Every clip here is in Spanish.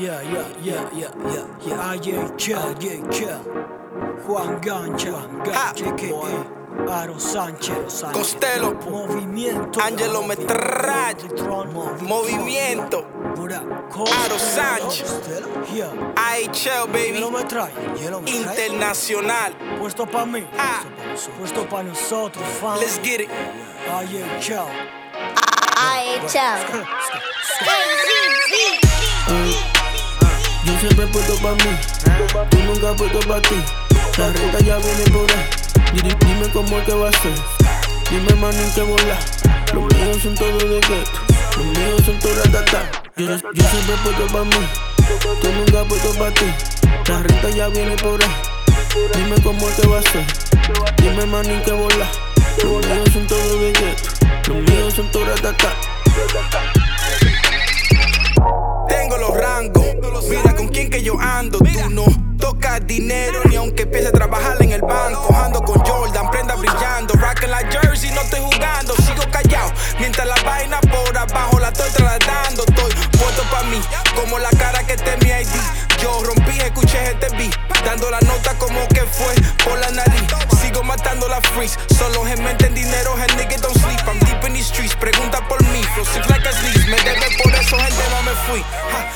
Yeah, yeah, yeah, yeah, yeah, yeah. AJK, AJK. Juan Gancha, Gancha, que Aro Sánchez, Costello, Movimiento. Angelo Metralla, Movimiento, Aro Sánchez, Yeah. AHL, baby. Internacional. Puesto pa' mí, Ah. puesto pa' nosotros, fam. Let's get it. AJK. Ay, chao. Yo siempre puesto pa' mí, tú nunca puesto pa' ti. La renta ya viene por ahí. Di- Dime cómo es que va a ser. Dime manín que volar. Los míos son todos de gueto. Los míos son todos ratata. Yo, yo siempre puesto pa' mí, tú nunca puesto pa' ti. La renta ya viene por ahí. Dime cómo es que va a ser. Dime manín que volar. Los míos son todos de gueto. Los míos son todos ratata. Que yo ando. Tú no tocas dinero ni aunque empiece a trabajar en el banco. Ando con Jordan, prenda brillando. Rockin' la jersey, no estoy jugando. Sigo callado mientras la vaina por abajo la estoy trasladando. Estoy puesto pa' mí, como la cara que en mi ID. Yo rompí, escuché este beat, dando la nota como que fue por la nariz. Sigo matando la freeze, solo en mente en dinero, el nigga don't sleep. I'm deep in these streets, pregunta por mí. Flow like a sneeze, me debe por eso, gente, no me fui. Ja,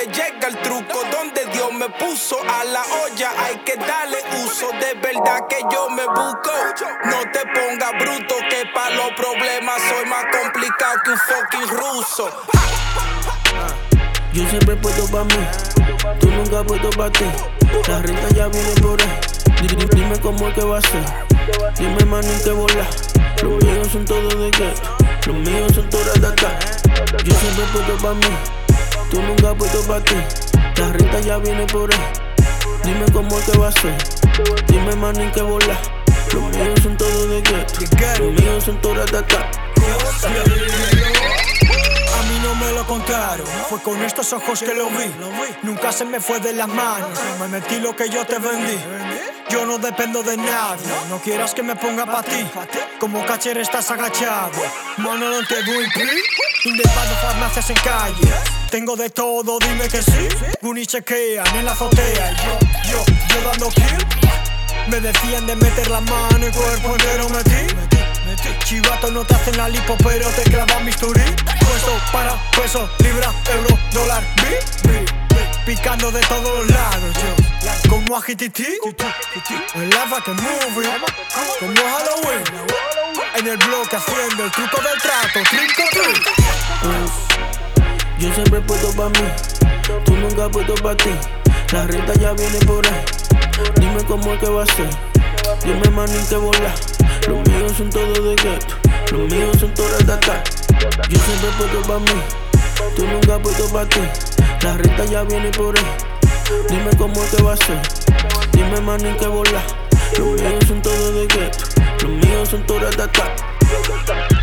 le llega el truco, donde Dios me puso a la olla, hay que darle uso. De verdad que yo me busco, no te pongas bruto, que pa' los problemas soy más complicado que un fucking ruso. Yo siempre puesto pa' mí, tú nunca puesto pa' ti. La renta ya viene por ahí. Di- di- Dime cómo es que va a ser. Dime manín que volar. Los míos son todos de gueto. Los míos son todas ratata. Yo siempre puesto pa' mí, tú nunca puesto pa' ti. La renta ya viene por ahí. Dime cómo que va a ser. Dime manín que volar. Los míos son todos de gueto. Los míos son todas ratata. A mí no me lo contaron, fue con estos ojos que lo vi. Nunca se me fue de las manos, no me metí lo que yo te vendí. Yo no dependo de nadie, no quieras que me ponga pa' ti. Como cacher estás agachado, mano no te clic. Indepando farmacias en calle, tengo de todo, dime que sí. Guni chequean en la azotea, yo, yo, yo dando kill. Me decían de meter la mano y cuerpo entero metí. Chivato no te hacen la lipo, pero te clavan bisturí. Puesto para peso, libra, euro, dólar, bi, bi, bi. Picando de todos los lados, yo. Como agititi, en la que movie. Como Halloween, en el bloque haciendo el truco del trato, trinco, trinco. Yo siempre puesto pa' mí, tú nunca puesto pa' ti. La renta ya viene por ahí. Dime cómo es que va a ser. Dime manín que volar. Los míos son todos de gueto. Los míos son todas ratata. Yo siempre puesto pa' mí, tú nunca puesto pa' ti. La renta ya viene por ahí. Dime cómo que va a ser. Dime manín que volar. Los míos son todos de gueto. Los míos son todas ratata.